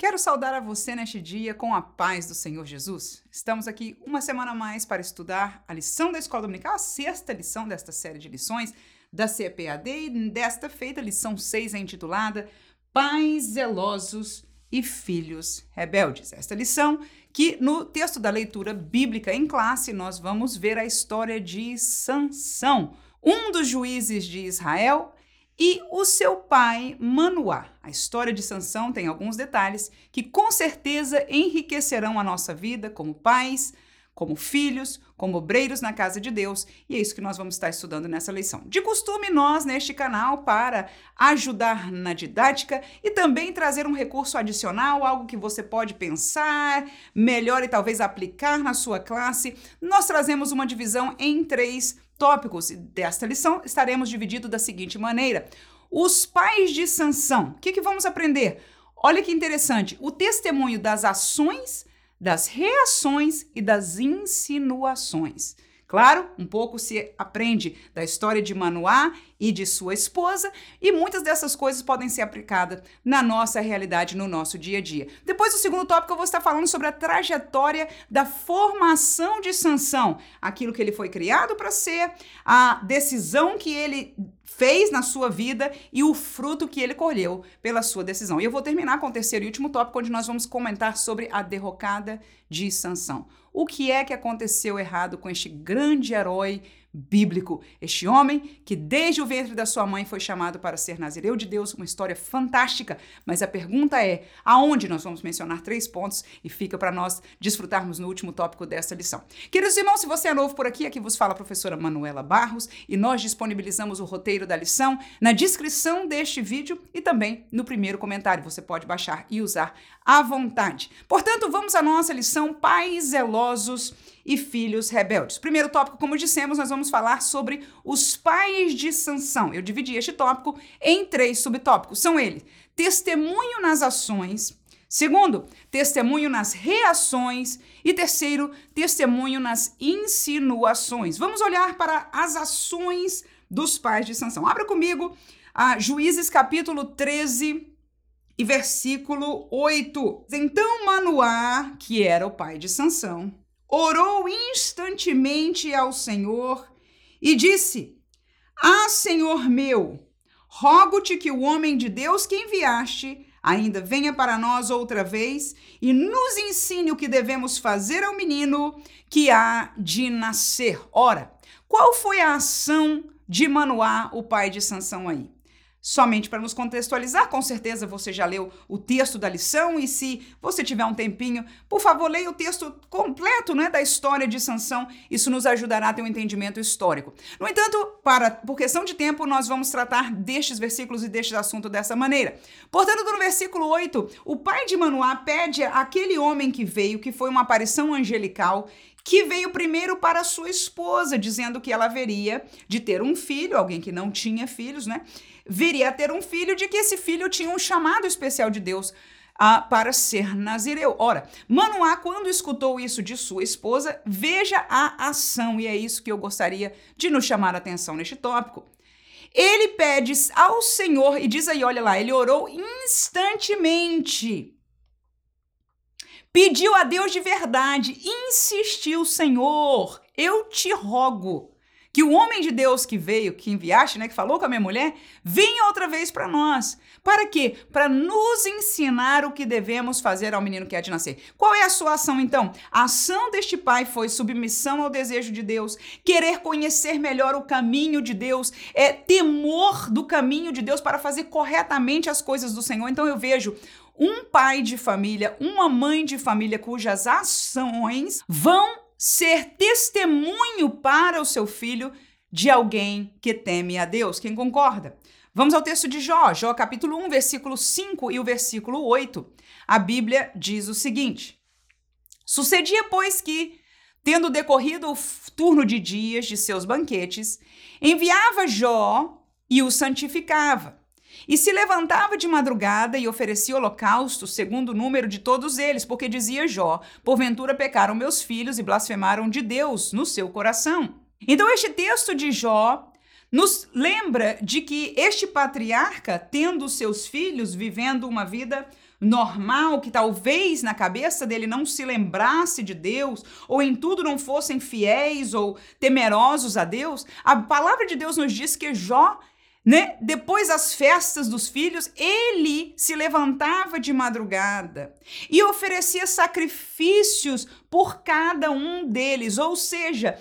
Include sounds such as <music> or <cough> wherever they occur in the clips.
Quero saudar a você neste dia com a paz do Senhor Jesus. Estamos aqui uma semana mais para estudar a lição da Escola Dominical, a sexta lição desta série de lições da CPAD e desta feita, lição 6 é intitulada Pais zelosos e filhos rebeldes. Esta lição que no texto da leitura bíblica em classe nós vamos ver a história de Sansão, um dos juízes de Israel e o seu pai Manoá. A história de Sansão tem alguns detalhes que com certeza enriquecerão a nossa vida como pais, como filhos, como obreiros na casa de Deus, e é isso que nós vamos estar estudando nessa lição. De costume, nós neste canal, para ajudar na didática e também trazer um recurso adicional, algo que você pode pensar melhor e talvez aplicar na sua classe, nós trazemos uma divisão em três tópicos desta lição estaremos divididos da seguinte maneira: os pais de Sansão. O que, que vamos aprender? Olha que interessante, o testemunho das ações, das reações e das insinuações. Claro, um pouco se aprende da história de Manoá e de sua esposa, e muitas dessas coisas podem ser aplicadas na nossa realidade, no nosso dia a dia. Depois, o segundo tópico, eu vou estar falando sobre a trajetória da formação de Sansão, aquilo que ele foi criado para ser, a decisão que ele fez na sua vida e o fruto que ele colheu pela sua decisão. E eu vou terminar com o terceiro e último tópico, onde nós vamos comentar sobre a derrocada de Sansão. O que é que aconteceu errado com este grande herói bíblico. Este homem, que desde o ventre da sua mãe foi chamado para ser nazireu de Deus, uma história fantástica. Mas a pergunta é: aonde nós vamos mencionar três pontos e fica para nós desfrutarmos no último tópico desta lição. Queridos irmãos, se você é novo por aqui, aqui vos fala a professora Manuela Barros e nós disponibilizamos o roteiro da lição na descrição deste vídeo e também no primeiro comentário. Você pode baixar e usar à vontade. Portanto, vamos à nossa lição Pais Zelosos e filhos rebeldes. Primeiro tópico, como dissemos, nós vamos falar sobre os pais de Sansão. Eu dividi este tópico em três subtópicos. São eles: testemunho nas ações, Segundo, testemunho nas reações. E terceiro, testemunho nas insinuações. Vamos olhar para as ações dos pais de Sansão. Abra comigo a Juízes capítulo 13 e versículo 8. Então Manoá, que era o pai de Sansão, orou instantemente ao Senhor e disse: Ah, Senhor meu, rogo-te que o homem de Deus que enviaste ainda venha para nós outra vez e nos ensine o que devemos fazer ao menino que há de nascer. Ora, qual foi a ação de Manoá, o pai de Sansão aí? Somente para nos contextualizar. Com certeza você já leu o texto da lição e se você tiver um tempinho, por favor, leia o texto completo, né, da história de Sansão. Isso nos ajudará a ter um entendimento histórico. No entanto, para por questão de tempo, nós vamos tratar destes versículos e destes assuntos dessa maneira. Portanto, no versículo 8, o pai de Manoá pede àquele homem que veio, que foi uma aparição angelical, que veio primeiro para sua esposa, dizendo que ela haveria de ter um filho, alguém que não tinha filhos, né? Viria a ter um filho, de que esse filho tinha um chamado especial de Deus ah, para ser nazireu. Ora, Manoá, quando escutou isso de sua esposa, veja a ação, e é isso que eu gostaria de nos chamar a atenção neste tópico. Ele pede ao Senhor, e diz aí, olha lá, ele orou instantemente. Pediu a Deus de verdade, insistiu, Senhor, eu te rogo que o homem de Deus que veio, que enviaste, né, que falou com a minha mulher, venha outra vez para nós. Para quê? Para nos ensinar o que devemos fazer ao menino que há de nascer. Qual é a sua ação então? A ação deste pai foi submissão ao desejo de Deus, querer conhecer melhor o caminho de Deus, é temor do caminho de Deus para fazer corretamente as coisas do Senhor. Então eu vejo um pai de família, uma mãe de família cujas ações vão ser testemunho para o seu filho de alguém que teme a Deus. Quem concorda? Vamos ao texto de Jó, Jó capítulo 1, versículo 5 e o versículo 8. A Bíblia diz o seguinte: Sucedia, pois, que, tendo decorrido o turno de dias de seus banquetes, enviava Jó e o santificava e se levantava de madrugada e oferecia holocausto segundo o número de todos eles, porque dizia Jó: Porventura pecaram meus filhos e blasfemaram de Deus no seu coração. Então, este texto de Jó nos lembra de que este patriarca, tendo seus filhos, vivendo uma vida normal, que talvez na cabeça dele não se lembrasse de Deus, ou em tudo não fossem fiéis ou temerosos a Deus, a palavra de Deus nos diz que Jó né? Depois das festas dos filhos, ele se levantava de madrugada e oferecia sacrifícios por cada um deles, ou seja,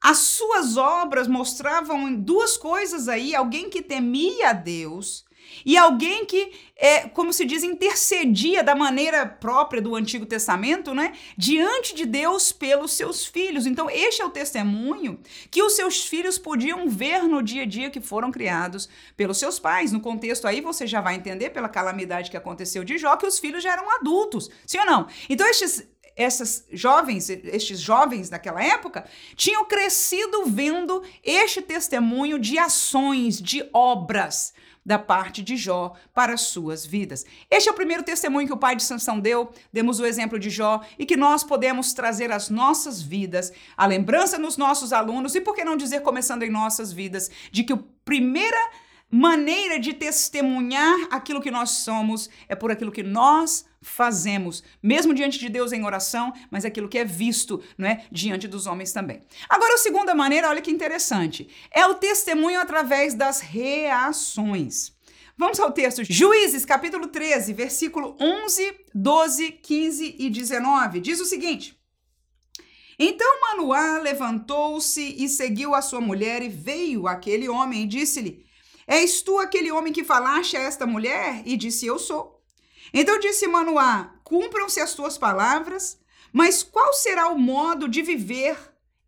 as suas obras mostravam duas coisas aí: alguém que temia a Deus e alguém que, é, como se diz, intercedia da maneira própria do Antigo Testamento, né, diante de Deus pelos seus filhos. Então, este é o testemunho que os seus filhos podiam ver no dia a dia que foram criados pelos seus pais. No contexto aí, você já vai entender pela calamidade que aconteceu de Jó que os filhos já eram adultos, sim ou não? Então, estes essas jovens, estes jovens daquela época, tinham crescido vendo este testemunho de ações, de obras da parte de Jó para suas vidas. Este é o primeiro testemunho que o pai de Sansão deu. Demos o exemplo de Jó e que nós podemos trazer às nossas vidas, a lembrança nos nossos alunos e por que não dizer começando em nossas vidas, de que a primeira maneira de testemunhar aquilo que nós somos é por aquilo que nós fazemos, mesmo diante de Deus em oração, mas aquilo que é visto, não é, diante dos homens também. Agora, a segunda maneira, olha que interessante, é o testemunho através das reações. Vamos ao texto. Juízes, capítulo 13, versículo 11, 12, 15 e 19. Diz o seguinte: Então Manoá levantou-se e seguiu a sua mulher, e veio aquele homem e disse-lhe: És tu aquele homem que falaste a esta mulher? E disse: Eu sou. Então disse Manoá: Cumpram-se as tuas palavras, mas qual será o modo de viver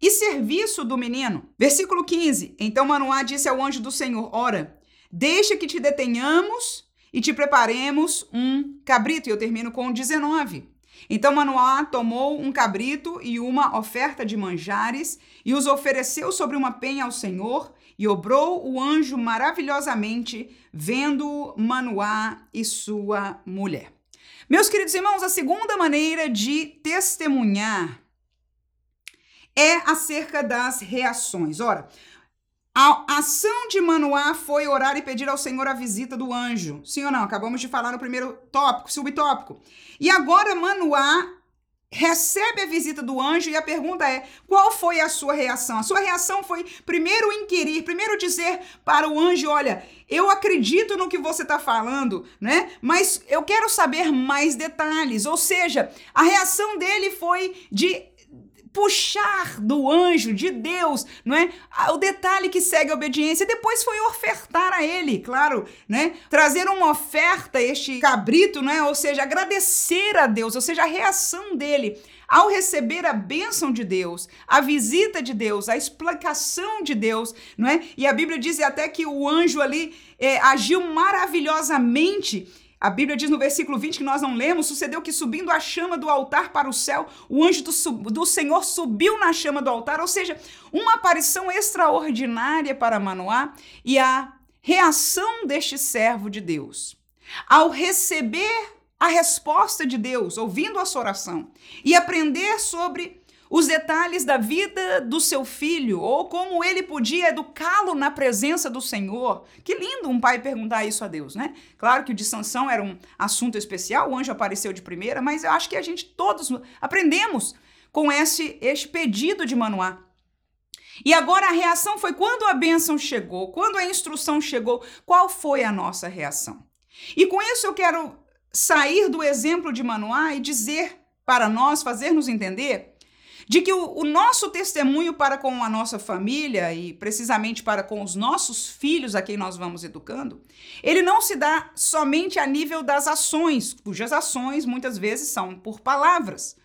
e serviço do menino? Versículo 15. Então Manoá disse ao anjo do Senhor: Ora, deixa que te detenhamos e te preparemos um cabrito. E eu termino com 19. Então Manoá tomou um cabrito e uma oferta de manjares e os ofereceu sobre uma penha ao Senhor, e obrou o anjo maravilhosamente, vendo Manoá e sua mulher. Meus queridos irmãos, a segunda maneira de testemunhar é acerca das reações. Ora, a ação de Manoá foi orar e pedir ao Senhor a visita do anjo. Sim ou não? Acabamos de falar no primeiro tópico, subtópico. E agora Manoá recebe a visita do anjo e a pergunta é: qual foi a sua reação? A sua reação foi primeiro inquirir, primeiro dizer para o anjo: olha, eu acredito no que você está falando, né? Mas eu quero saber mais detalhes. Ou seja, a reação dele foi de puxar do anjo, de Deus, não é? O detalhe que segue a obediência, depois foi ofertar a ele, claro, né? Trazer uma oferta, este cabrito, não é? Ou seja, agradecer a Deus, ou seja, a reação dele ao receber a bênção de Deus, a visita de Deus, a explicação de Deus, não é? E a Bíblia diz até que o anjo ali é, agiu maravilhosamente a Bíblia diz no versículo 20 que nós não lemos: sucedeu que subindo a chama do altar para o céu, o anjo do, do Senhor subiu na chama do altar, ou seja, uma aparição extraordinária para Manoá e a reação deste servo de Deus. Ao receber a resposta de Deus, ouvindo a sua oração e aprender sobre os detalhes da vida do seu filho ou como ele podia educá-lo na presença do Senhor. Que lindo um pai perguntar isso a Deus, né? Claro que o de Sansão era um assunto especial, o anjo apareceu de primeira, mas eu acho que a gente todos aprendemos com esse, este pedido de Manoá. E agora a reação foi quando a bênção chegou, quando a instrução chegou, qual foi a nossa reação? E com isso eu quero sair do exemplo de Manoá e dizer para nós, fazer-nos entender de que o, o, nosso testemunho para com a nossa família e precisamente para com os nossos filhos a quem nós vamos educando, ele não se dá somente a nível das ações, cujas ações muitas vezes são por palavras.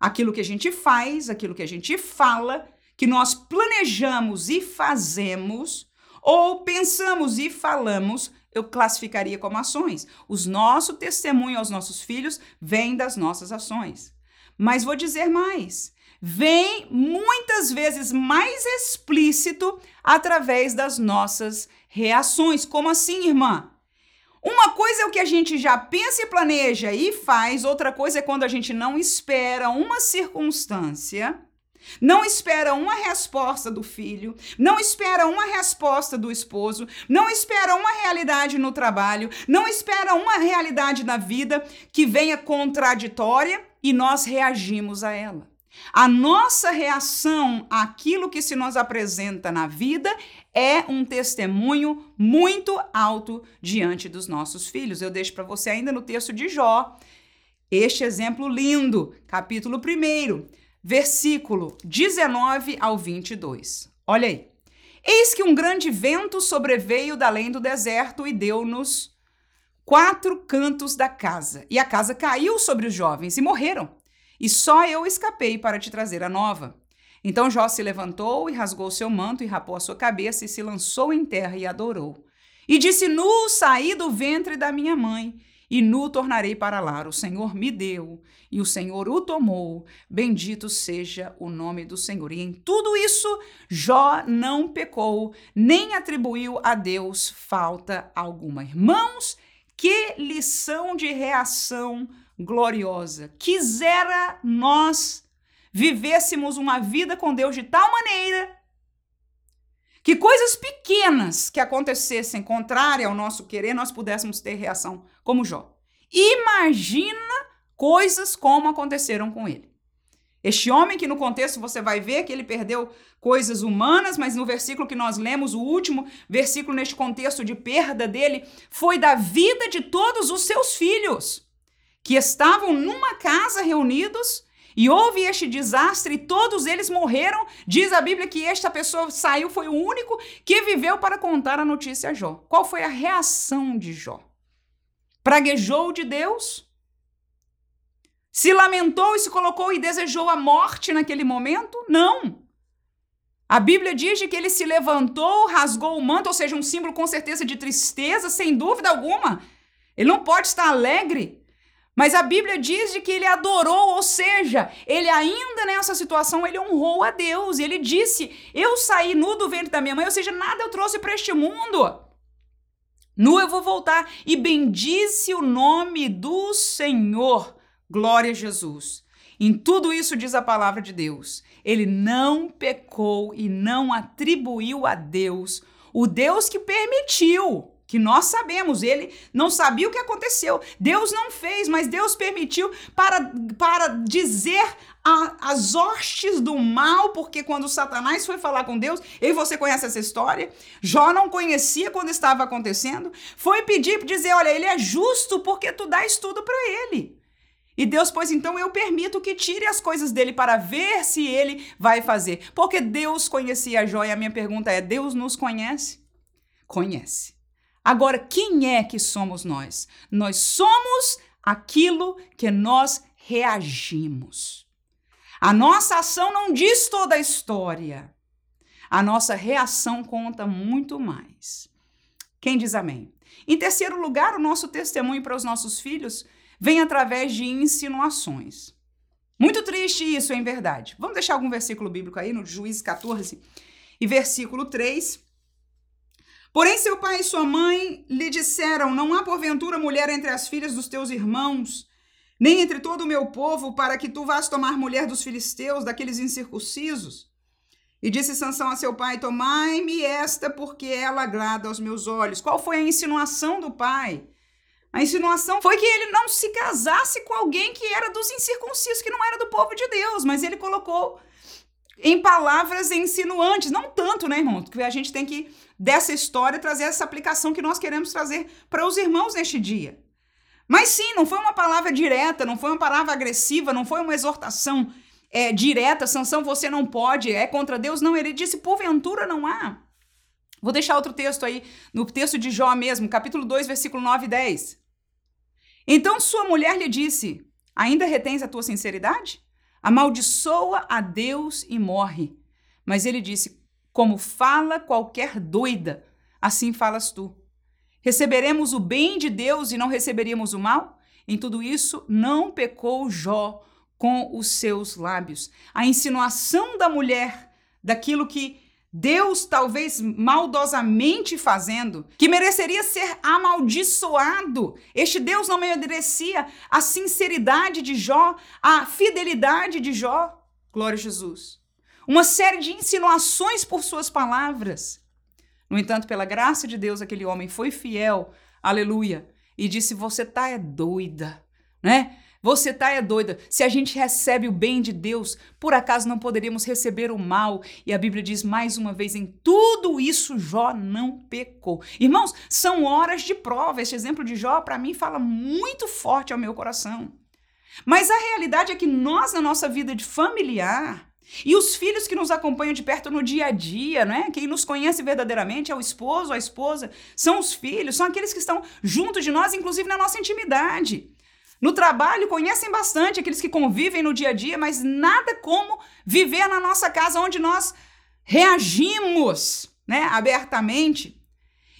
Aquilo que a gente faz, aquilo que a gente fala, que nós planejamos e fazemos, ou pensamos e falamos, eu classificaria como ações. O nosso testemunho aos nossos filhos vem das nossas ações. Mas vou dizer mais vem muitas vezes mais explícito através das nossas reações. Como assim, irmã? Uma coisa é o que a gente já pensa e planeja e faz, outra coisa é quando a gente não espera uma circunstância não espera uma resposta do filho, não espera uma resposta do esposo, não espera uma realidade no trabalho, não espera uma realidade na vida que venha contraditória e nós reagimos a ela. A nossa reação àquilo que se nos apresenta na vida é um testemunho muito alto diante dos nossos filhos. Eu deixo para você ainda no texto de Jó este exemplo lindo, capítulo 1 versículo 19 ao 22. Olha aí. Eis que um grande vento sobreveio da além do deserto e deu-nos quatro cantos da casa. E a casa caiu sobre os jovens e morreram. E só eu escapei para te trazer a nova. Então Jó se levantou e rasgou seu manto e rapou a sua cabeça e se lançou em terra e adorou. E disse: Nu saí do ventre da minha mãe e nu tornarei para lá. O Senhor me deu e o Senhor o tomou. Bendito seja o nome do Senhor. E em tudo isso, Jó não pecou, nem atribuiu a Deus falta alguma. Irmãos, que lição de reação gloriosa. Quisera nós vivêssemos uma vida com Deus de tal maneira que coisas pequenas que acontecessem contrária ao nosso querer, nós pudéssemos ter reação como Jó. Imagina coisas como aconteceram com ele. Este homem que no contexto você vai ver que ele perdeu coisas humanas, mas no versículo que nós lemos, o último versículo neste contexto de perda dele, foi da vida de todos os seus filhos, que estavam numa casa reunidos e houve este desastre e todos eles morreram. Diz a Bíblia que esta pessoa saiu, foi o único que viveu para contar a notícia a Jó. Qual foi a reação de Jó? Praguejou de Deus? Se lamentou e se colocou e desejou a morte naquele momento? Não. A Bíblia diz que ele se levantou, rasgou o manto, ou seja, um símbolo com certeza de tristeza, sem dúvida alguma. Ele não pode estar alegre. Mas a Bíblia diz de que ele adorou, ou seja, ele ainda nessa situação ele honrou a Deus. Ele disse: "Eu saí nu do ventre da minha mãe", ou seja, nada eu trouxe para este mundo. Nu eu vou voltar e bendice o nome do Senhor. Glória a Jesus. Em tudo isso diz a palavra de Deus. Ele não pecou e não atribuiu a Deus o Deus que permitiu que nós sabemos, ele não sabia o que aconteceu. Deus não fez, mas Deus permitiu para, para dizer a, as hostes do mal, porque quando Satanás foi falar com Deus, e você conhece essa história, Jó não conhecia quando estava acontecendo, foi pedir dizer: Olha, ele é justo porque tu dás tudo para ele. E Deus, pois então eu permito que tire as coisas dele para ver se ele vai fazer. Porque Deus conhecia Jó e a minha pergunta é: Deus nos conhece? Conhece. Agora, quem é que somos nós? Nós somos aquilo que nós reagimos. A nossa ação não diz toda a história. A nossa reação conta muito mais. Quem diz amém? Em terceiro lugar, o nosso testemunho para os nossos filhos vem através de insinuações. Muito triste isso, em verdade. Vamos deixar algum versículo bíblico aí no Juízes 14 e versículo 3. Porém, seu pai e sua mãe lhe disseram: Não há porventura mulher entre as filhas dos teus irmãos, nem entre todo o meu povo, para que tu vás tomar mulher dos filisteus, daqueles incircuncisos. E disse Sansão a seu pai: Tomai-me esta, porque ela agrada aos meus olhos. Qual foi a insinuação do pai? A insinuação foi que ele não se casasse com alguém que era dos incircuncisos, que não era do povo de Deus, mas ele colocou em palavras insinuantes, não tanto, né, irmão? Que a gente tem que dessa história trazer essa aplicação que nós queremos trazer para os irmãos neste dia. Mas sim, não foi uma palavra direta, não foi uma palavra agressiva, não foi uma exortação é, direta, sanção você não pode, é contra Deus. Não, ele disse, porventura não há. Vou deixar outro texto aí, no texto de Jó mesmo, capítulo 2, versículo 9 e 10. Então sua mulher lhe disse: Ainda retens a tua sinceridade? Amaldiçoa a Deus e morre. Mas ele disse: como fala qualquer doida, assim falas tu. Receberemos o bem de Deus e não receberíamos o mal? Em tudo isso, não pecou Jó com os seus lábios. A insinuação da mulher, daquilo que Deus talvez maldosamente fazendo, que mereceria ser amaldiçoado. Este Deus não merecia a sinceridade de Jó, a fidelidade de Jó. Glória a Jesus. uma série de insinuações por suas palavras. No entanto, pela graça de Deus, aquele homem foi fiel, aleluia, e disse: Você tá é doida, né? Você tá é doida. Se a gente recebe o bem de Deus, por acaso não poderíamos receber o mal? E a Bíblia diz mais uma vez: em tudo isso Jó não pecou. Irmãos, são horas de prova. Este exemplo de Jó, para mim, fala muito forte ao meu coração. Mas a realidade é que nós, na nossa vida de familiar, e os filhos que nos acompanham de perto no dia a dia, né? Quem nos conhece verdadeiramente é o esposo, a esposa, são os filhos, são aqueles que estão junto de nós, inclusive na nossa intimidade. No trabalho, conhecem bastante aqueles que convivem no dia a dia, mas nada como viver na nossa casa onde nós reagimos né, abertamente.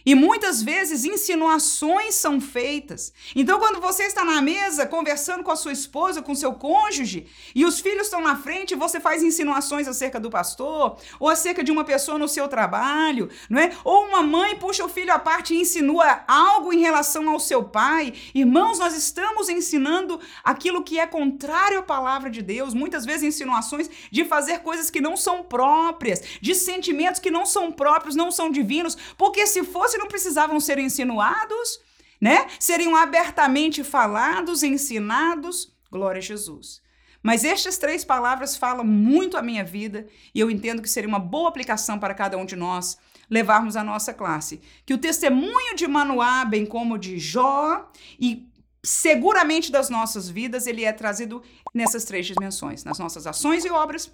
E muitas vezes insinuações são feitas. Então, quando você está na mesa conversando com a sua esposa, com seu cônjuge, e os filhos estão na frente, você faz insinuações acerca do pastor, ou acerca de uma pessoa no seu trabalho, não é? Ou uma mãe puxa o filho à parte e insinua algo em relação ao seu pai. Irmãos, nós estamos ensinando aquilo que é contrário à palavra de Deus, muitas vezes insinuações de fazer coisas que não são próprias, de sentimentos que não são próprios, não são divinos, porque se fosse não precisavam ser insinuados, né? Seriam abertamente falados, ensinados. Glória a Jesus. Mas estas três palavras falam muito a minha vida e eu entendo que seria uma boa aplicação para cada um de nós levarmos a nossa classe. Que o testemunho de Manoá, bem como de Jó e seguramente das nossas vidas, ele é trazido nessas três dimensões, nas nossas ações e obras,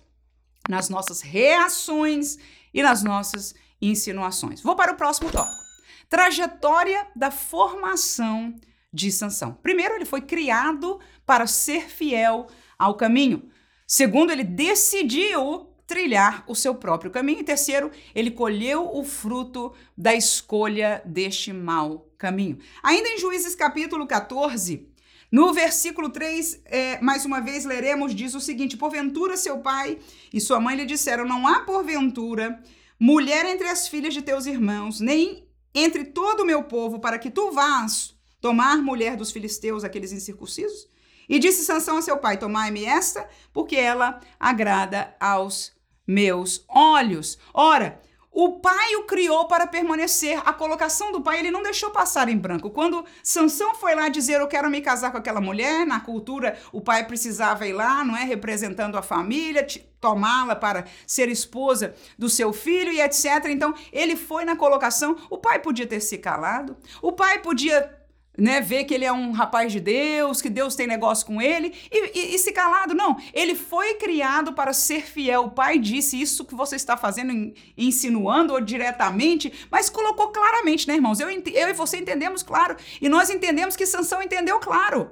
nas nossas reações e nas nossas insinuações. Vou para o próximo tópico. Trajetória da formação de Sansão. Primeiro, ele foi criado para ser fiel ao caminho. Segundo, ele decidiu trilhar o seu próprio caminho. E terceiro, ele colheu o fruto da escolha deste mau caminho. Ainda em Juízes capítulo 14, no versículo 3, é, mais uma vez leremos, diz o seguinte: Porventura seu pai e sua mãe lhe disseram: Não há porventura mulher entre as filhas de teus irmãos, nem entre todo o meu povo para que tu vás tomar mulher dos filisteus, aqueles incircuncisos? E disse Sansão a seu pai: Tomai-me esta, porque ela agrada aos meus olhos. Ora, o pai o criou para permanecer. A colocação do pai ele não deixou passar em branco. Quando Sansão foi lá dizer eu quero me casar com aquela mulher, na cultura o pai precisava ir lá, não é, representando a família, tomá-la para ser esposa do seu filho e etc. Então ele foi na colocação. O pai podia ter se calado. O pai podia né, ver que ele é um rapaz de Deus, que Deus tem negócio com ele, e, e, e, se calado. Não, ele foi criado para ser fiel. O pai disse isso que você está fazendo, insinuando ou diretamente, mas colocou claramente, né, irmãos? Eu, eu e você entendemos claro, e nós entendemos que Sansão entendeu claro.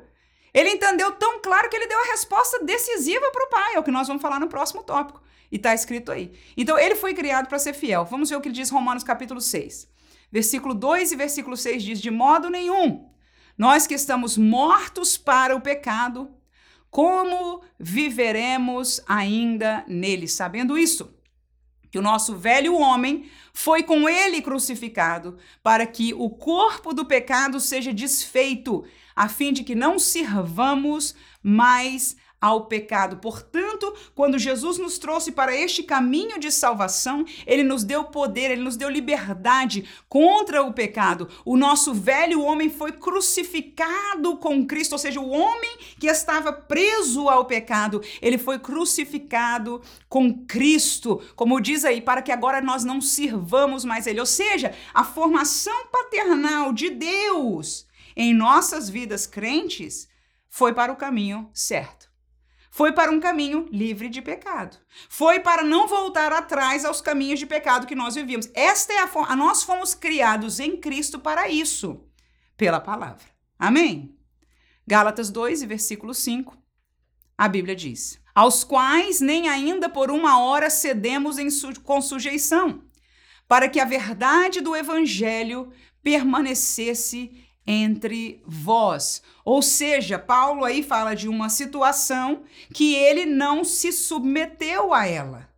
Ele entendeu tão claro que ele deu a resposta decisiva para o pai, é o que nós vamos falar no próximo tópico. E está escrito aí. Então, ele foi criado para ser fiel. Vamos ver o que diz Romanos capítulo 6. Versículo 2 e versículo 6 diz: De modo nenhum, nós que estamos mortos para o pecado, como viveremos ainda nele? Sabendo isso, que o nosso velho homem foi com ele crucificado, para que o corpo do pecado seja desfeito, a fim de que não sirvamos mais ao pecado. Portanto, quando Jesus nos trouxe para este caminho de salvação, ele nos deu poder, ele nos deu liberdade contra o pecado. O nosso velho homem foi crucificado com Cristo, ou seja, o homem que estava preso ao pecado, ele foi crucificado com Cristo, como diz aí, para que agora nós não sirvamos mais ele. Ou seja, a formação paternal de Deus em nossas vidas crentes foi para o caminho certo. Foi para um caminho livre de pecado. Foi para não voltar atrás aos caminhos de pecado que nós vivíamos. Esta é a forma. Nós fomos criados em Cristo para isso, pela palavra. Amém? Gálatas 2, versículo 5. A Bíblia diz: Aos quais nem ainda por uma hora cedemos su com sujeição, para que a verdade do evangelho permanecesse entre vós. Ou seja, Paulo aí fala de uma situação que ele não se submeteu a ela.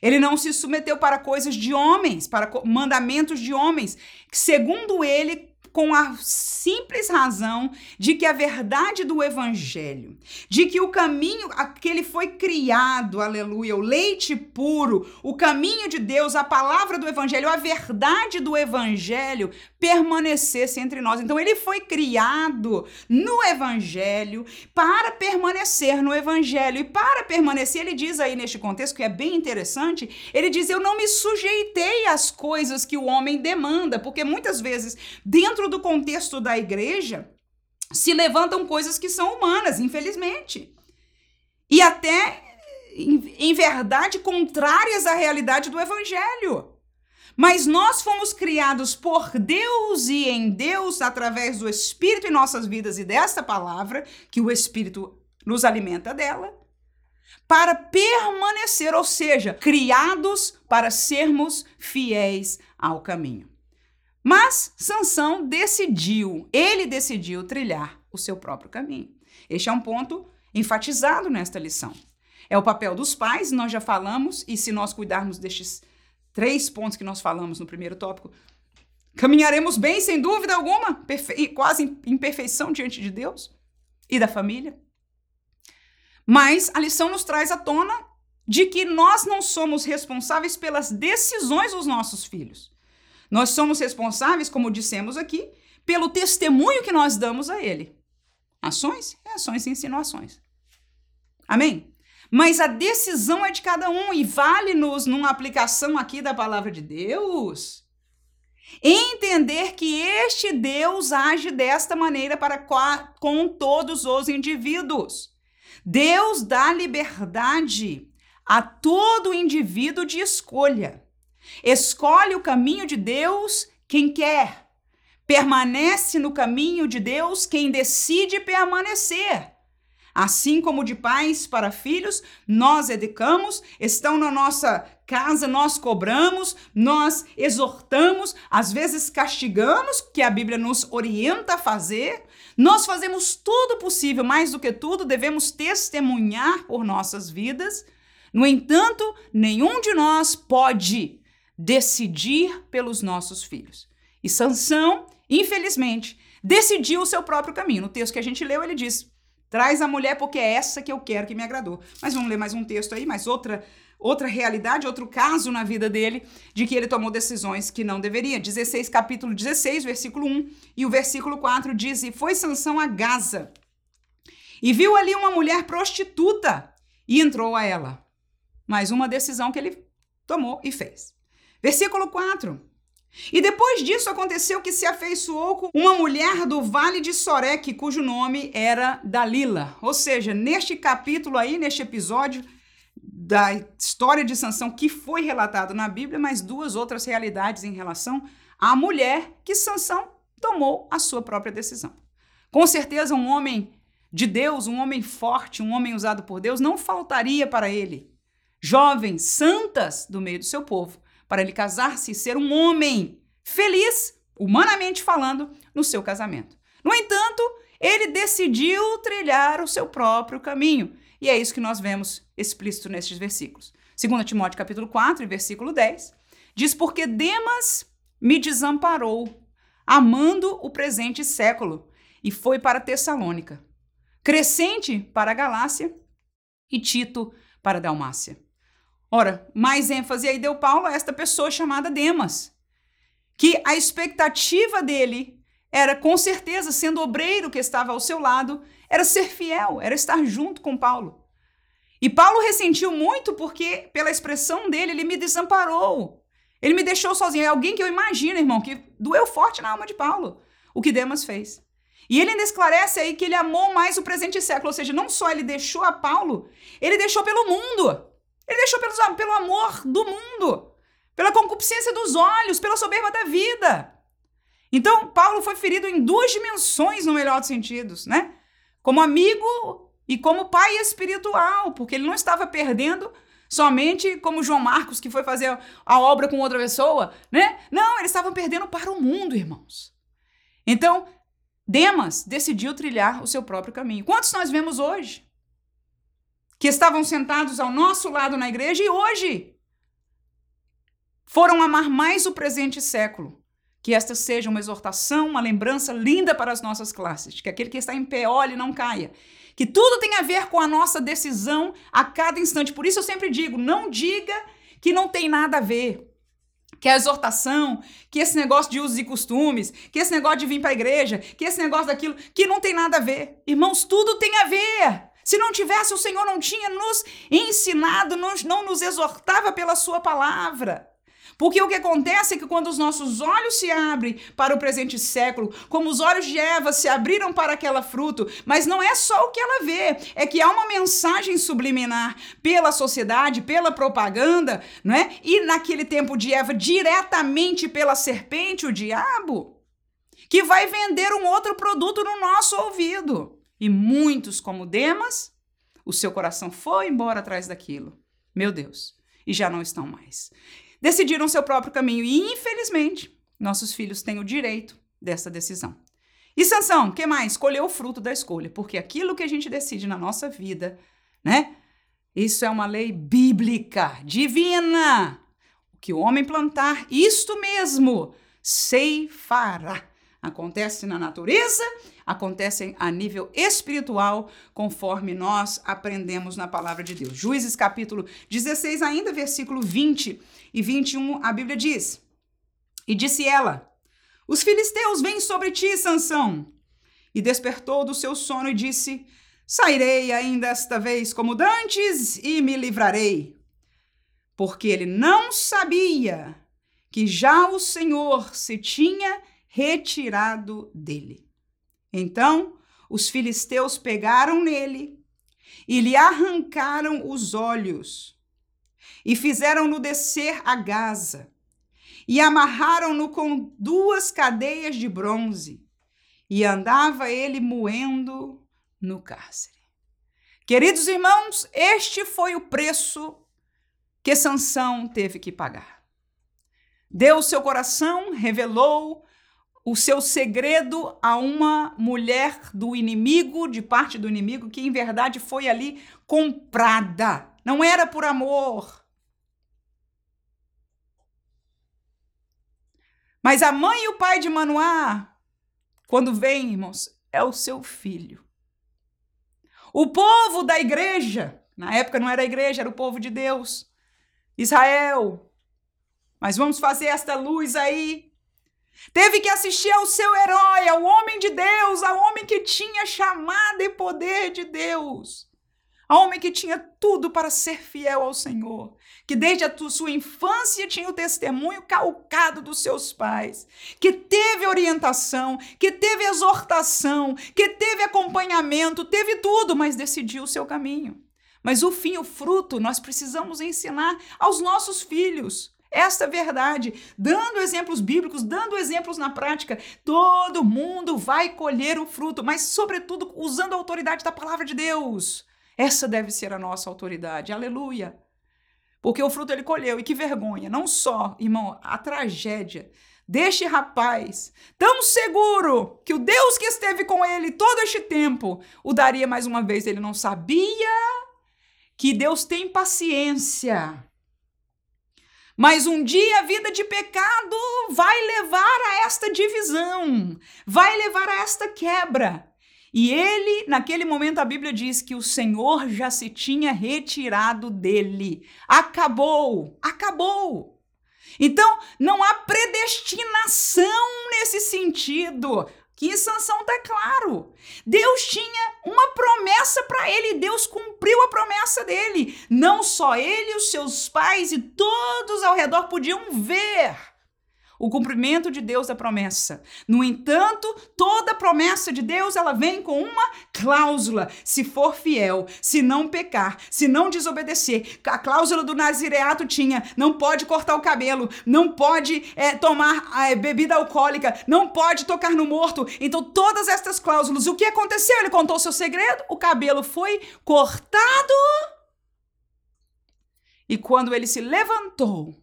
Ele não se submeteu para coisas de homens, para mandamentos de homens, segundo ele com a simples razão de que a verdade do evangelho, de que o caminho, aquele foi criado, aleluia, o leite puro, o caminho de Deus, a palavra do evangelho, a verdade do evangelho permanecesse entre nós. Então ele foi criado no evangelho para permanecer no evangelho e para permanecer, ele diz aí neste contexto que é bem interessante, ele diz: "Eu não me sujeitei às coisas que o homem demanda", porque muitas vezes dentro do contexto da igreja se levantam coisas que são humanas, infelizmente. E até em, em verdade contrárias à realidade do evangelho. Mas nós fomos criados por Deus e em Deus através do Espírito em nossas vidas e desta palavra, que o Espírito nos alimenta dela, para permanecer, ou seja, criados para sermos fiéis ao caminho. Mas Sansão decidiu, ele decidiu trilhar o seu próprio caminho. Este é um ponto enfatizado nesta lição. É o papel dos pais, nós já falamos, e se nós cuidarmos destes três pontos que nós falamos no primeiro tópico, caminharemos bem, sem dúvida alguma, quase em perfeição diante de Deus e da família. Mas a lição nos traz à tona de que nós não somos responsáveis pelas decisões dos nossos filhos. Nós somos responsáveis, como dissemos aqui, pelo testemunho que nós damos a ele. Ações, ações e insinuações. Amém? Mas a decisão é de cada um e vale-nos, numa aplicação aqui da palavra de Deus, entender que este Deus age desta maneira para com todos os indivíduos. Deus dá liberdade a todo indivíduo de escolha. Escolhe o caminho de Deus quem quer. Permanece no caminho de Deus quem decide permanecer. Assim como de pais para filhos, nós educamos, estão na nossa casa, nós cobramos, nós exortamos, às vezes castigamos, que a Bíblia nos orienta a fazer. Nós fazemos tudo possível, mais do que tudo, devemos testemunhar por nossas vidas. No entanto, nenhum de nós pode decidir pelos nossos filhos. E Sansão, infelizmente, decidiu o seu próprio caminho. No texto que a gente leu, ele diz: Traz a mulher porque é essa que eu quero que me agradou. Mas vamos ler mais um texto aí, mais outra outra realidade, outro caso na vida dele de que ele tomou decisões que não deveria. 16, capítulo 16, versículo 1 e o versículo 4 diz: "E foi Sansão a Gaza, e viu ali uma mulher prostituta, e entrou a ela." Mais uma decisão que ele tomou e fez. Versículo 4. E depois disso aconteceu que se afeiçoou com uma mulher do vale de Soreque, cujo nome era Dalila. Ou seja, neste capítulo aí, neste episódio da história de Sansão que foi relatado na Bíblia, mas duas outras realidades em relação à mulher que Sansão tomou a sua própria decisão. Com certeza um homem de Deus, um homem forte, um homem usado por Deus, não faltaria para ele jovens santas do meio do seu povo para ele casar-se e ser um homem feliz, humanamente falando, no seu casamento. No entanto, ele decidiu trilhar o seu próprio caminho. E é isso que nós vemos explícito nestes versículos. 2 Timóteo capítulo 4, versículo 10, diz: Porque Demas me desamparou, amando o presente século, e foi para Tessalônica. Crescente para a Galácia e Tito para a Dalmácia. Ora, mais ênfase aí deu Paulo a esta pessoa chamada Demas, que a expectativa dele era, com certeza, sendo obreiro que estava ao seu lado, era ser fiel, era estar junto com Paulo. E Paulo ressentiu muito porque, pela expressão dele, ele me desamparou. Ele me deixou sozinho. É alguém que eu imagino, irmão, que doeu forte na alma de Paulo, o que Demas fez. E ele ainda esclarece aí que ele amou mais o presente século, ou seja, não só ele deixou a Paulo, ele deixou pelo mundo. Ele deixou pelos, pelo amor do mundo, pela concupiscência dos olhos, pela soberba da vida. Então, Paulo foi ferido em duas dimensões, no melhor dos sentidos, né? Como amigo e como pai espiritual, porque ele não estava perdendo somente como João Marcos, que foi fazer a obra com outra pessoa, né? Não, ele estava perdendo para o mundo, irmãos. Então, Demas decidiu trilhar o seu próprio caminho. Quantos nós vemos hoje? Que estavam sentados ao nosso lado na igreja e hoje foram amar mais o presente século, Que esta seja uma exortação, uma lembrança linda para as nossas classes, que aquele que está em pé olhe não caia. Que tudo tem a ver com a nossa decisão a cada instante. Por isso eu sempre digo: não diga que não tem nada a ver que a exortação, que esse negócio de usos e costumes, que esse negócio de vir para a igreja, que esse negócio daquilo, que não tem nada a ver. Irmãos, tudo tem a ver. Se não tivesse, o Senhor não tinha nos ensinado, não, nos exortava pela sua palavra. Porque o que acontece é que quando os nossos olhos se abrem para o presente século, como os olhos de Eva se abriram para aquela fruto, mas não é só o que ela vê, é que há uma mensagem subliminar pela sociedade, pela propaganda, não é? E naquele tempo de Eva, diretamente pela serpente, o diabo, que vai vender um outro produto no nosso ouvido. E muitos, como Demas, o seu coração foi embora atrás daquilo. Meu Deus, e já não estão mais decidiram seu próprio caminho. E, infelizmente, nossos filhos têm o direito dessa decisão. E Sansão, que mais? Escolheu o fruto da escolha, porque aquilo que a gente decide na nossa vida, né? Isso é uma lei bíblica, divina. O que o homem plantar, isto mesmo, ceifará. Acontece na natureza, acontece a nível espiritual, conforme nós aprendemos na palavra de Deus. Juízes capítulo 16, ainda versículo 20 e 21, a Bíblia diz: E disse ela: Os filisteus vêm sobre ti, Sansão. E despertou do seu sono e disse: Sairei ainda esta vez como dantes e me livrarei. Porque ele não sabia que já o Senhor se tinha retirado dele. Então os filisteus pegaram nele e lhe arrancaram os olhos e fizeram-no descer a Gaza e amarraram-no com duas cadeias de bronze e andava ele moendo no cárcere. Queridos irmãos, este foi o preço que Sansão teve que pagar. Deu seu coração, revelou o seu segredo a uma mulher do inimigo, de parte do inimigo, que em verdade foi ali comprada. Não era por amor. Mas a mãe e o pai de Manoá, quando vem, irmãos, é o seu filho. O povo da igreja, na época não era a igreja, era o povo de Deus, Israel. Mas vamos fazer esta luz aí Teve que assistir ao seu herói, ao homem de Deus, ao homem que tinha chamada e poder de Deus. Ao homem que tinha tudo para ser fiel ao Senhor, que desde a sua infância tinha o testemunho calcado dos seus pais, que teve orientação, que teve exortação, que teve acompanhamento, teve tudo, mas decidiu o seu caminho. Mas o fim, o fruto, nós precisamos ensinar aos nossos filhos esta verdade, dando exemplos bíblicos, dando exemplos na prática, todo mundo vai colher o fruto, mas, sobretudo, usando a autoridade da palavra de Deus. Essa deve ser a nossa autoridade. Aleluia. Porque o fruto ele colheu, e que vergonha, não só, irmão, a tragédia deste rapaz, tão seguro que o Deus que esteve com ele todo este tempo o daria mais uma vez. Ele não sabia que Deus tem paciência mas um dia a vida de pecado vai levar a esta divisão, vai levar a esta quebra. E ele, naquele momento, a Bíblia diz que o Senhor já se tinha retirado dele. Acabou, acabou. Então, não há predestinação nesse sentido que Sansão está claro. Deus tinha uma promessa para ele, Deus cumpriu a promessa dele. Não só ele, os seus pais e todos ao redor podiam ver o cumprimento de Deus da promessa. No entanto, toda promessa de Deus, ela vem com uma cláusula. Se for fiel, se não pecar, se não desobedecer. A cláusula do nazireato tinha, não pode cortar o cabelo, não pode é, tomar é, bebida alcoólica, não pode tocar no morto. Então, todas estas cláusulas, o que aconteceu? Ele contou seu segredo, o cabelo foi cortado. E quando ele se levantou,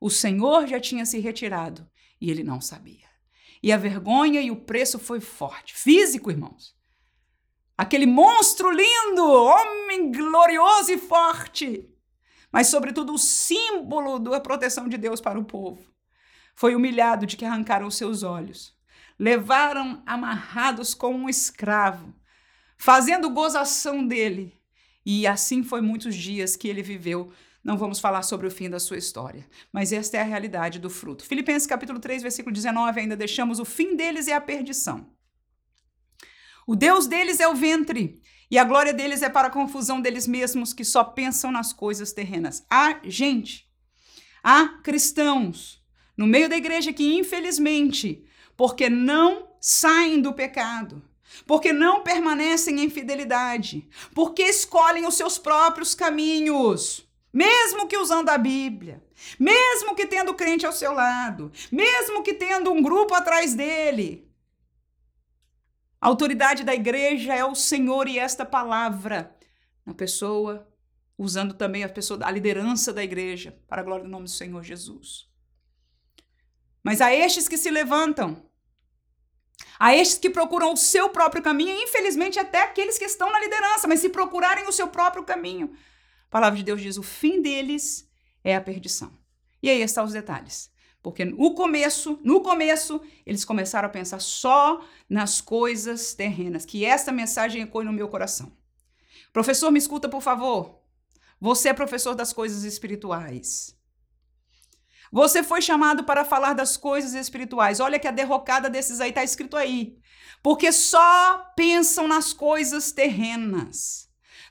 o Senhor já tinha se retirado e ele não sabia. E a vergonha e o preço foi forte, físico, irmãos. Aquele monstro lindo, homem glorioso e forte, mas sobretudo o símbolo da proteção de Deus para o povo. Foi humilhado de que arrancaram seus olhos. Levaram amarrados como um escravo, fazendo gozação dele. E assim foi muitos dias que ele viveu não vamos falar sobre o fim da sua história, mas esta é a realidade do fruto. Filipenses capítulo 3, versículo 19, ainda deixamos o fim deles é a perdição. O Deus deles é o ventre, e a glória deles é para a confusão deles mesmos que só pensam nas coisas terrenas. Há gente, há cristãos no meio da igreja que, infelizmente, porque não saem do pecado, porque não permanecem em fidelidade, porque escolhem os seus próprios caminhos, mesmo que usando a Bíblia, mesmo que tendo crente ao seu lado, mesmo que tendo um grupo atrás dele. A autoridade da igreja é o Senhor e esta palavra na pessoa, usando também a pessoa, a liderança da igreja, para a glória do nome do Senhor Jesus. Mas a estes que se levantam, a estes que procuram o seu próprio caminho, e infelizmente até aqueles que estão na liderança, mas se procurarem o seu próprio caminho, a palavra de Deus diz: o fim deles é a perdição. E aí estão os detalhes. Porque no começo, no começo, eles começaram a pensar só nas coisas terrenas. Que esta mensagem ecoe no meu coração. Professor, me escuta, por favor. Você é professor das coisas espirituais. Você foi chamado para falar das coisas espirituais. Olha que a derrocada desses aí está escrito aí. Porque só pensam nas coisas terrenas.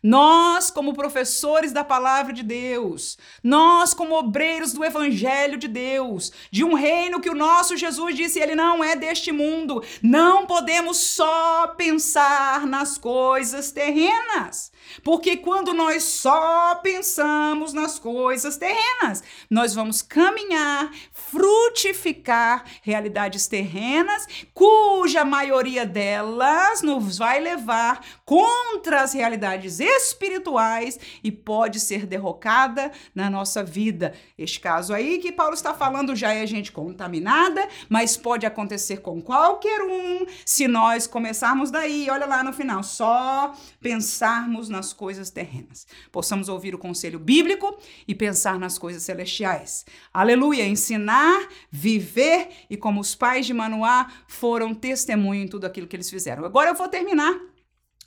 Nós, como professores da palavra de Deus, nós, como obreiros do evangelho de Deus, de um reino que o nosso Jesus disse, ele não é deste mundo, não podemos só pensar nas coisas terrenas. Porque quando nós só pensamos nas coisas terrenas, nós vamos caminhar, frutificar realidades terrenas, cuja maioria delas nos vai levar contra as realidades espirituais e pode ser derrocada na nossa vida. Este caso aí que Paulo está falando já é gente contaminada, mas pode acontecer com qualquer um se nós começarmos daí, olha lá no final, só pensarmos nas coisas terrenas. Possamos ouvir o conselho bíblico e pensar nas coisas celestiais. Aleluia! Ensinar, viver e como os pais de Manoá foram testemunho em tudo aquilo que eles fizeram. Agora eu vou terminar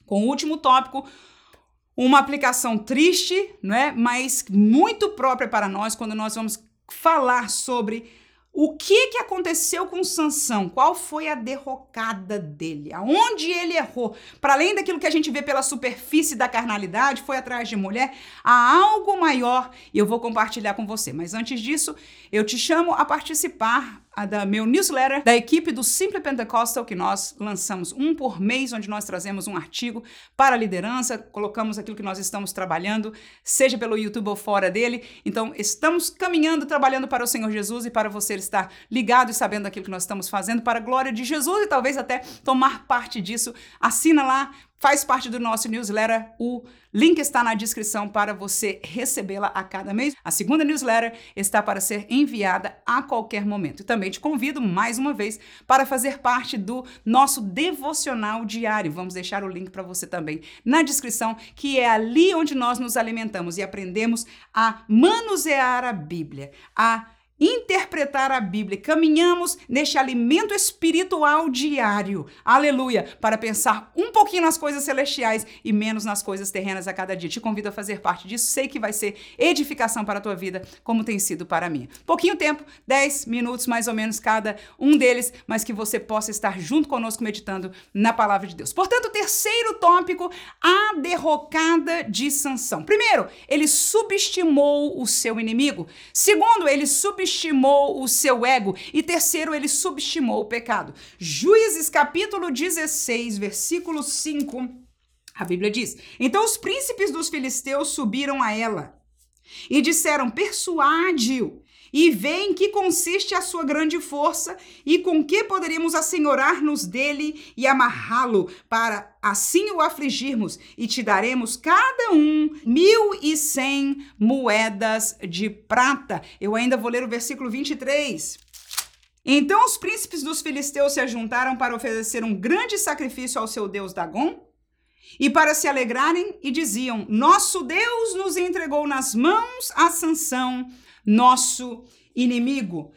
com o último tópico, uma aplicação triste, não é? mas muito própria para nós quando nós vamos falar sobre o que que aconteceu com Sansão? Qual foi a derrocada dele? Aonde ele errou? Para além daquilo que a gente vê pela superfície da carnalidade, foi atrás de mulher, há algo maior e eu vou compartilhar com você. Mas antes disso, eu te chamo a participar a da meu newsletter da equipe do Simple Pentecostal, que nós lançamos um por mês, onde nós trazemos um artigo para a liderança, colocamos aquilo que nós estamos trabalhando, seja pelo YouTube ou fora dele. Então, estamos caminhando, trabalhando para o Senhor Jesus e para você estar ligado e sabendo daquilo que nós estamos fazendo para a glória de Jesus e talvez até tomar parte disso. Assina lá, faz parte do nosso newsletter. O link está na descrição para você recebê-la a cada mês. A segunda newsletter está para ser enviada a qualquer momento. E também te convido mais uma vez para fazer parte do nosso devocional diário. Vamos deixar o link para você também na descrição, que é ali onde nós nos alimentamos e aprendemos a manusear a Bíblia, a interpretar a Bíblia. Caminhamos neste alimento espiritual diário. Aleluia! Para pensar um pouquinho nas coisas celestiais e menos nas coisas terrenas a cada dia. Te convido a fazer parte disso. Sei que vai ser edificação para a tua vida, como tem sido para mim. Pouquinho tempo, 10 minutos mais ou menos cada um deles, mas que você possa estar junto conosco meditando na palavra de Deus. Portanto, terceiro tópico, a derrocada de Sansão. Primeiro, ele subestimou o seu inimigo. Segundo, ele subestimou subestimou o seu ego. E terceiro, ele subestimou o pecado. Juízes capítulo 16, versículo 5. A Bíblia diz: Então os príncipes dos filisteus subiram a ela e disseram: Persuade-o e vê em que consiste a sua grande força e com que poderíamos assenhorar-nos dele e amarrá-lo para assim o afligirmos e te daremos cada um mil e cem moedas de prata. Eu ainda vou ler o versículo 23. Então os príncipes dos filisteus se ajuntaram para oferecer um grande sacrifício ao seu deus Dagon e para se alegrarem e diziam: Nosso Deus nos entregou nas mãos a Sansão, nosso inimigo.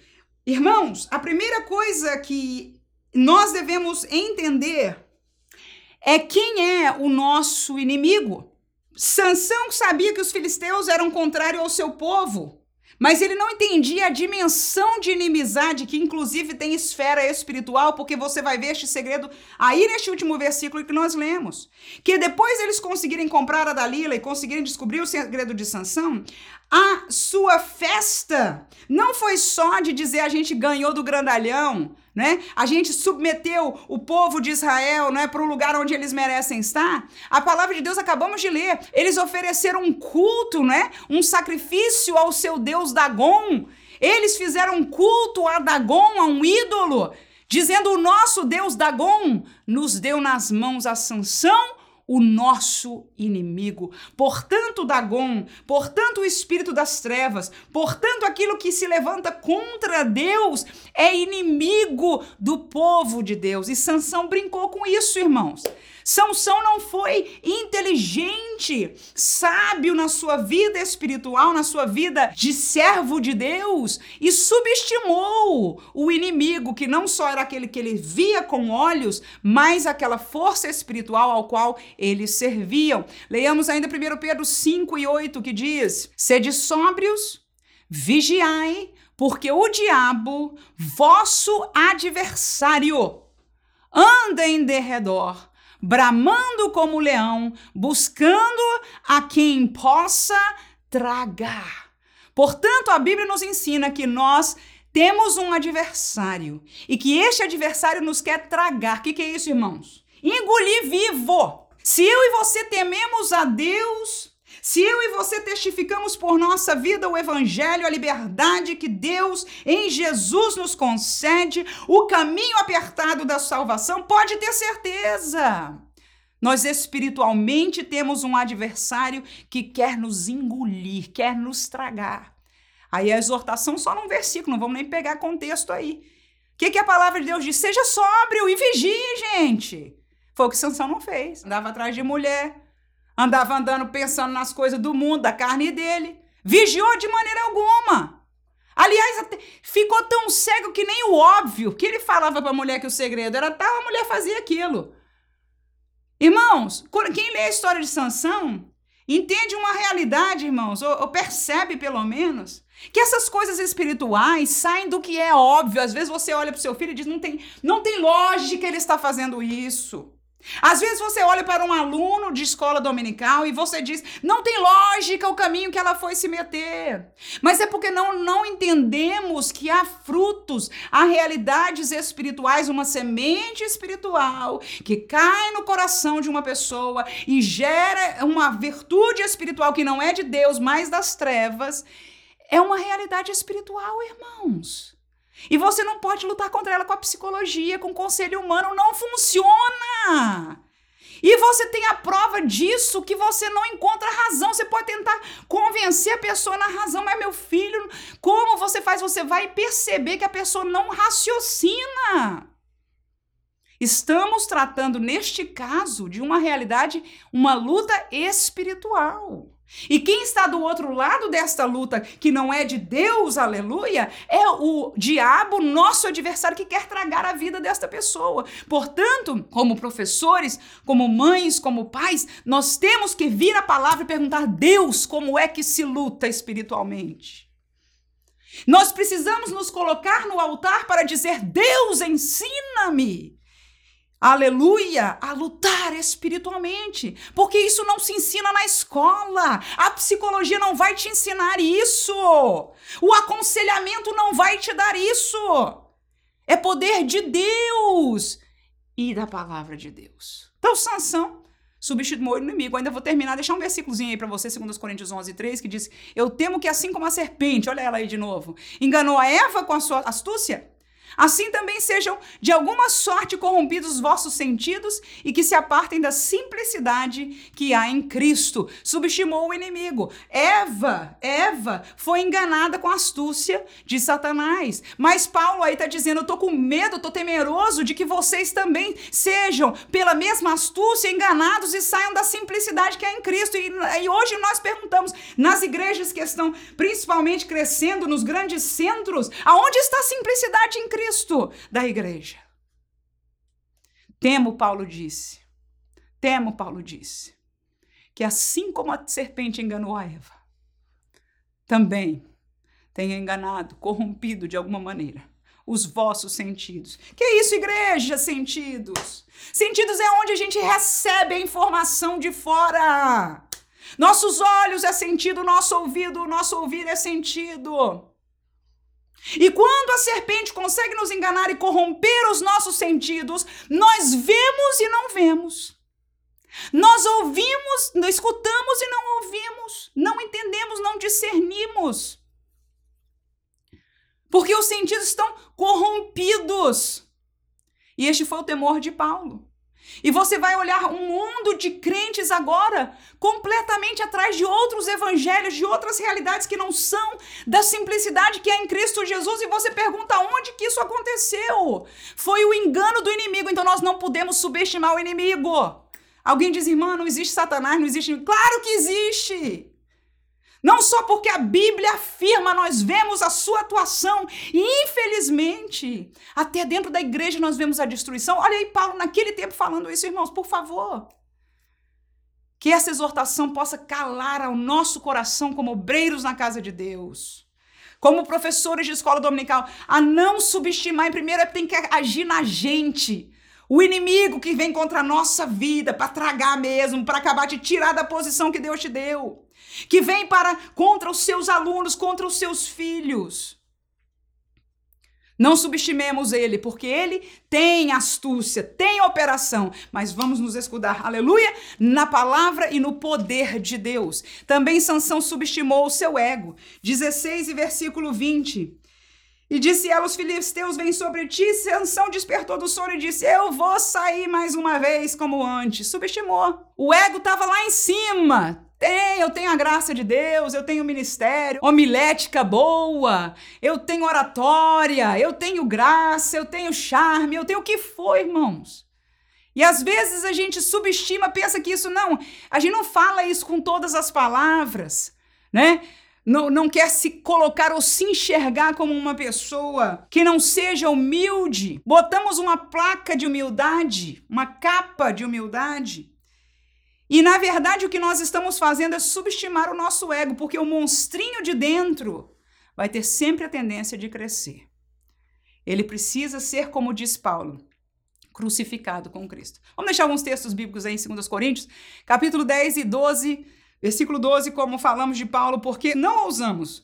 Irmãos, a primeira coisa que nós devemos entender é quem é o nosso inimigo. Sansão sabia que os filisteus eram contrários ao seu povo. Mas ele não entendia a dimensão de inimizade que, inclusive, tem esfera espiritual, porque você vai ver este segredo aí neste último versículo que nós lemos. Que depois eles conseguirem comprar a Dalila e conseguirem descobrir o segredo de Sansão, a sua festa não foi só de dizer a gente ganhou do grandalhão, né? A gente submeteu o povo de Israel, né, para o lugar onde eles merecem estar. A palavra de Deus acabamos de ler. Eles ofereceram um culto, né? Um sacrifício ao seu deus Dagon. Eles fizeram um culto a Dagon, a um ídolo, dizendo: "O nosso deus Dagon nos deu nas mãos a Sansão o nosso inimigo. Portanto, Dagon, portanto, o espírito das trevas, portanto, aquilo que se levanta contra Deus é inimigo do povo de Deus. E Sansão brincou com isso, irmãos. Sansão não foi inteligente, sábio na sua vida espiritual, na sua vida de servo de Deus e subestimou o inimigo, que não só era aquele que ele via com olhos, mas aquela força espiritual ao qual eles serviam. Leiamos ainda 1 Pedro 5 e 8 que diz: Sede sóbrios, vigiai, porque o diabo, vosso adversário, anda em derredor bramando como leão, buscando a quem possa tragar. Portanto, a Bíblia nos ensina que nós temos um adversário e que este adversário nos quer tragar. O que, que é isso, irmãos? Engolir vivo. Se eu e você tememos a Deus, se eu e você testificamos por nossa vida o evangelho, a liberdade que Deus em Jesus nos concede, o caminho apertado da salvação, pode ter certeza. Nós espiritualmente temos um adversário que quer nos engolir, quer nos tragar. Aí a exortação só num versículo, não vamos nem pegar contexto aí. O que, que a palavra de Deus diz? Seja sóbrio e vigie, gente. Foi o que Sansão não fez. Andava atrás de mulher, Andava andando pensando nas coisas do mundo, da carne dele. Vigiou de maneira alguma. Aliás, ficou tão cego que nem o óbvio que ele falava para a mulher que o segredo era tal, a mulher fazia aquilo. Irmãos, quem lê a história de Sansão entende uma realidade, irmãos, ou, ou percebe pelo menos, que essas coisas espirituais saem do que é óbvio. Às vezes você olha para o seu filho e diz: não tem, não tem lógica ele está fazendo isso. Às vezes você olha para um aluno de escola dominical e você diz: não tem lógica o caminho que ela foi se meter. Mas é porque não, não entendemos que há frutos, há realidades espirituais, uma semente espiritual que cai no coração de uma pessoa e gera uma virtude espiritual que não é de Deus, mas das trevas. É uma realidade espiritual, irmãos. E você não pode lutar contra ela com a psicologia, com o conselho humano, não funciona. E você tem a prova disso que você não encontra razão. Você pode tentar convencer a pessoa na razão, mas meu filho, como você faz? Você vai perceber que a pessoa não raciocina. Estamos tratando, neste caso, de uma realidade, uma luta espiritual. E quem está do outro lado desta luta, que não é de Deus, aleluia, é o diabo, nosso adversário, que quer tragar a vida desta pessoa. Portanto, como professores, como mães, como pais, nós temos que vir à palavra e perguntar: Deus, como é que se luta espiritualmente? Nós precisamos nos colocar no altar para dizer: Deus, ensina-me aleluia, a lutar espiritualmente, porque isso não se ensina na escola. A psicologia não vai te ensinar isso. O aconselhamento não vai te dar isso. É poder de Deus e da palavra de Deus. Então, Sansão substituiu o inimigo. ainda vou terminar, deixar um versículozinho aí para você, 2 Coríntios 11, 3, que diz: Eu temo que assim como a serpente, olha ela aí de novo, enganou a Eva com a sua astúcia, Assim também sejam de alguma sorte corrompidos os vossos sentidos e que se apartem da simplicidade que há em Cristo. Subestimou o inimigo. Eva, Eva foi enganada com a astúcia de Satanás. Mas Paulo aí está dizendo: eu tô com medo, tô temeroso de que vocês também sejam, pela mesma astúcia, enganados e saiam da simplicidade que há em Cristo. E, e hoje nós perguntamos nas igrejas que estão principalmente crescendo nos grandes centros, aonde está a simplicidade em Cristo? Cristo da igreja. Temo, Paulo disse. Temo, Paulo disse, que assim como a serpente enganou a Eva, também tenha enganado, corrompido de alguma maneira os vossos sentidos. Que é isso, igreja? Sentidos. Sentidos é onde a gente recebe a informação de fora. Nossos olhos é sentido, nosso ouvido, nosso ouvir é sentido. E quando a serpente consegue nos enganar e corromper os nossos sentidos, nós vemos e não vemos. Nós ouvimos, escutamos e não ouvimos. Não entendemos, não discernimos. Porque os sentidos estão corrompidos. E este foi o temor de Paulo. E você vai olhar um mundo de crentes agora completamente atrás de outros evangelhos, de outras realidades que não são da simplicidade que é em Cristo Jesus, e você pergunta onde que isso aconteceu? Foi o engano do inimigo, então nós não podemos subestimar o inimigo. Alguém diz, irmã, não existe Satanás, não existe. Claro que existe! Não só porque a Bíblia afirma, nós vemos a sua atuação. E, infelizmente, até dentro da igreja nós vemos a destruição. Olha aí, Paulo, naquele tempo falando isso, irmãos, por favor. Que essa exortação possa calar ao nosso coração como obreiros na casa de Deus. Como professores de escola dominical, a não subestimar, em primeiro, tem que agir na gente. O inimigo que vem contra a nossa vida para tragar mesmo, para acabar de tirar da posição que Deus te deu que vem para contra os seus alunos, contra os seus filhos. Não subestimemos ele, porque ele tem astúcia, tem operação, mas vamos nos escudar, aleluia, na palavra e no poder de Deus. Também Sansão subestimou o seu ego. 16 e versículo 20. E disse ela: Os filisteus vêm sobre ti. Sansão despertou do sono e disse: Eu vou sair mais uma vez como antes. Subestimou. O ego estava lá em cima, tem, eu tenho a graça de Deus, eu tenho ministério, homilética boa, eu tenho oratória, eu tenho graça, eu tenho charme, eu tenho o que for, irmãos. E às vezes a gente subestima, pensa que isso não, a gente não fala isso com todas as palavras, né? Não, não quer se colocar ou se enxergar como uma pessoa que não seja humilde. Botamos uma placa de humildade, uma capa de humildade. E na verdade o que nós estamos fazendo é subestimar o nosso ego, porque o monstrinho de dentro vai ter sempre a tendência de crescer. Ele precisa ser, como diz Paulo, crucificado com Cristo. Vamos deixar alguns textos bíblicos aí em 2 Coríntios, capítulo 10 e 12, versículo 12, como falamos de Paulo, porque não ousamos,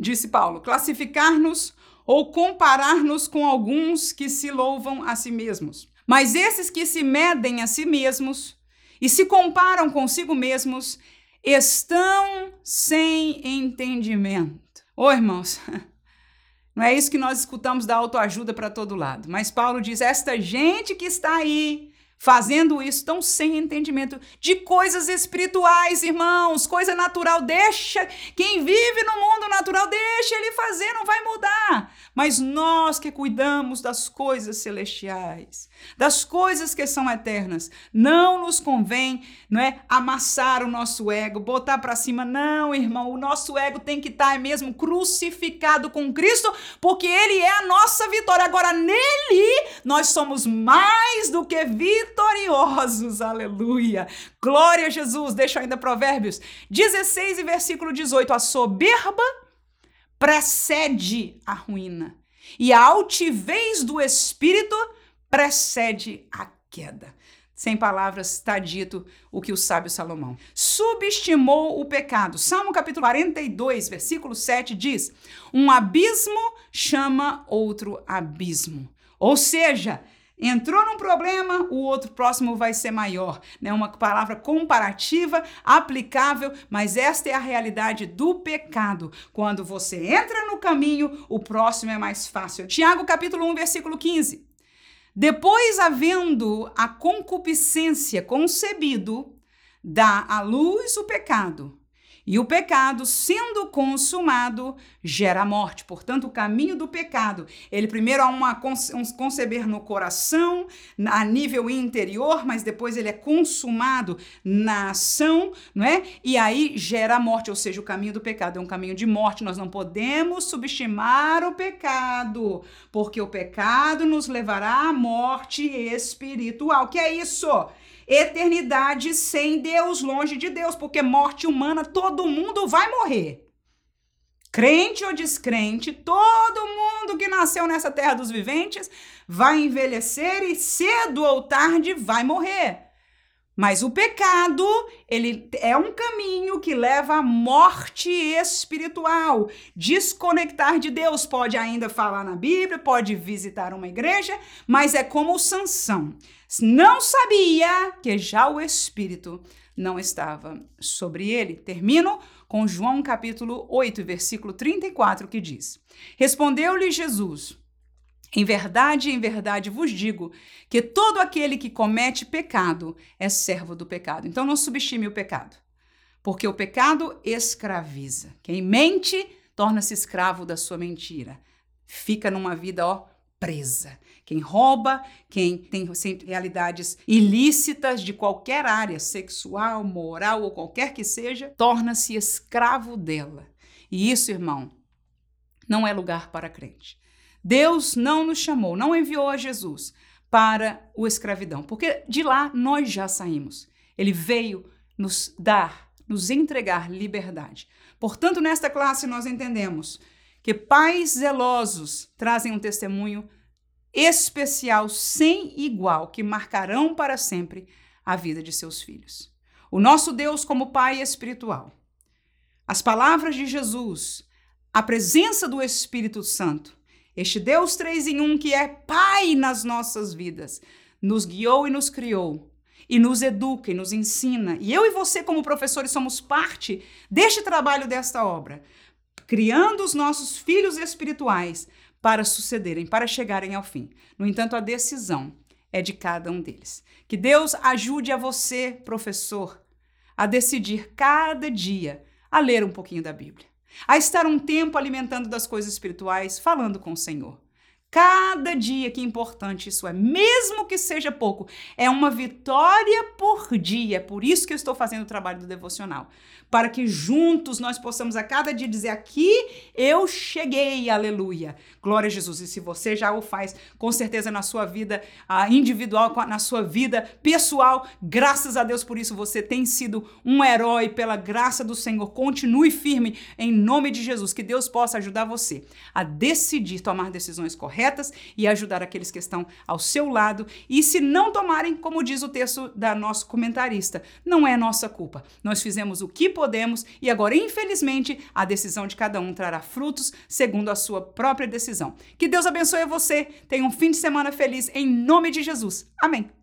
disse Paulo, classificar-nos ou comparar-nos com alguns que se louvam a si mesmos. Mas esses que se medem a si mesmos e se comparam consigo mesmos, estão sem entendimento. Ô, irmãos, <laughs> não é isso que nós escutamos da autoajuda para todo lado. Mas Paulo diz: esta gente que está aí fazendo isso, estão sem entendimento de coisas espirituais, irmãos, coisa natural. Deixa quem vive no mundo natural, deixa ele fazer, não vai mudar. Mas nós que cuidamos das coisas celestiais, das coisas que são eternas, não nos convém, não é, amassar o nosso ego, botar para cima. Não, irmão, o nosso ego tem que estar tá mesmo crucificado com Cristo, porque ele é a nossa vitória. Agora nele nós somos mais do que vitoriosos, aleluia. Glória a Jesus. Deixa ainda Provérbios 16 e versículo 18. A soberba precede a ruína, e a altivez do espírito precede a queda. Sem palavras está dito o que o sábio Salomão subestimou o pecado. Salmo capítulo 42, versículo 7 diz: Um abismo chama outro abismo. Ou seja, entrou num problema, o outro próximo vai ser maior. Né? Uma palavra comparativa, aplicável, mas esta é a realidade do pecado. Quando você entra no caminho, o próximo é mais fácil. Tiago capítulo 1, versículo 15. Depois, havendo a concupiscência concebido, dá à luz o pecado. E o pecado, sendo consumado, gera morte. Portanto, o caminho do pecado, ele primeiro há uma um conceber no coração, a nível interior, mas depois ele é consumado na ação, não é? E aí gera morte, ou seja, o caminho do pecado é um caminho de morte. Nós não podemos subestimar o pecado, porque o pecado nos levará à morte espiritual. Que é isso? Eternidade sem Deus, longe de Deus, porque morte humana todo mundo vai morrer. Crente ou descrente, todo mundo que nasceu nessa terra dos viventes vai envelhecer e cedo ou tarde vai morrer. Mas o pecado, ele é um caminho que leva à morte espiritual. Desconectar de Deus pode ainda falar na Bíblia, pode visitar uma igreja, mas é como Sansão. Não sabia que já o espírito não estava sobre ele. Termino com João capítulo 8, versículo 34, que diz: Respondeu-lhe Jesus: em verdade, em verdade vos digo que todo aquele que comete pecado é servo do pecado. Então não subestime o pecado, porque o pecado escraviza. Quem mente torna-se escravo da sua mentira. Fica numa vida ó presa. Quem rouba, quem tem realidades ilícitas de qualquer área, sexual, moral ou qualquer que seja, torna-se escravo dela. E isso, irmão, não é lugar para crente. Deus não nos chamou, não enviou a Jesus para o escravidão, porque de lá nós já saímos. Ele veio nos dar, nos entregar liberdade. Portanto, nesta classe nós entendemos que pais zelosos trazem um testemunho especial sem igual que marcarão para sempre a vida de seus filhos. O nosso Deus como Pai espiritual. As palavras de Jesus, a presença do Espírito Santo este Deus três em um que é Pai nas nossas vidas, nos guiou e nos criou, e nos educa e nos ensina. E eu e você, como professores, somos parte deste trabalho, desta obra, criando os nossos filhos espirituais para sucederem, para chegarem ao fim. No entanto, a decisão é de cada um deles. Que Deus ajude a você, professor, a decidir cada dia a ler um pouquinho da Bíblia a estar um tempo alimentando das coisas espirituais, falando com o Senhor. Cada dia, que importante isso é, mesmo que seja pouco, é uma vitória por dia. É por isso que eu estou fazendo o trabalho do devocional. Para que juntos nós possamos a cada dia dizer: aqui eu cheguei, aleluia. Glória a Jesus. E se você já o faz, com certeza na sua vida individual, na sua vida pessoal, graças a Deus por isso você tem sido um herói pela graça do Senhor. Continue firme em nome de Jesus. Que Deus possa ajudar você a decidir tomar decisões corretas corretas e ajudar aqueles que estão ao seu lado. E se não tomarem, como diz o texto da nosso comentarista, não é nossa culpa. Nós fizemos o que podemos e agora, infelizmente, a decisão de cada um trará frutos segundo a sua própria decisão. Que Deus abençoe você. Tenha um fim de semana feliz em nome de Jesus. Amém.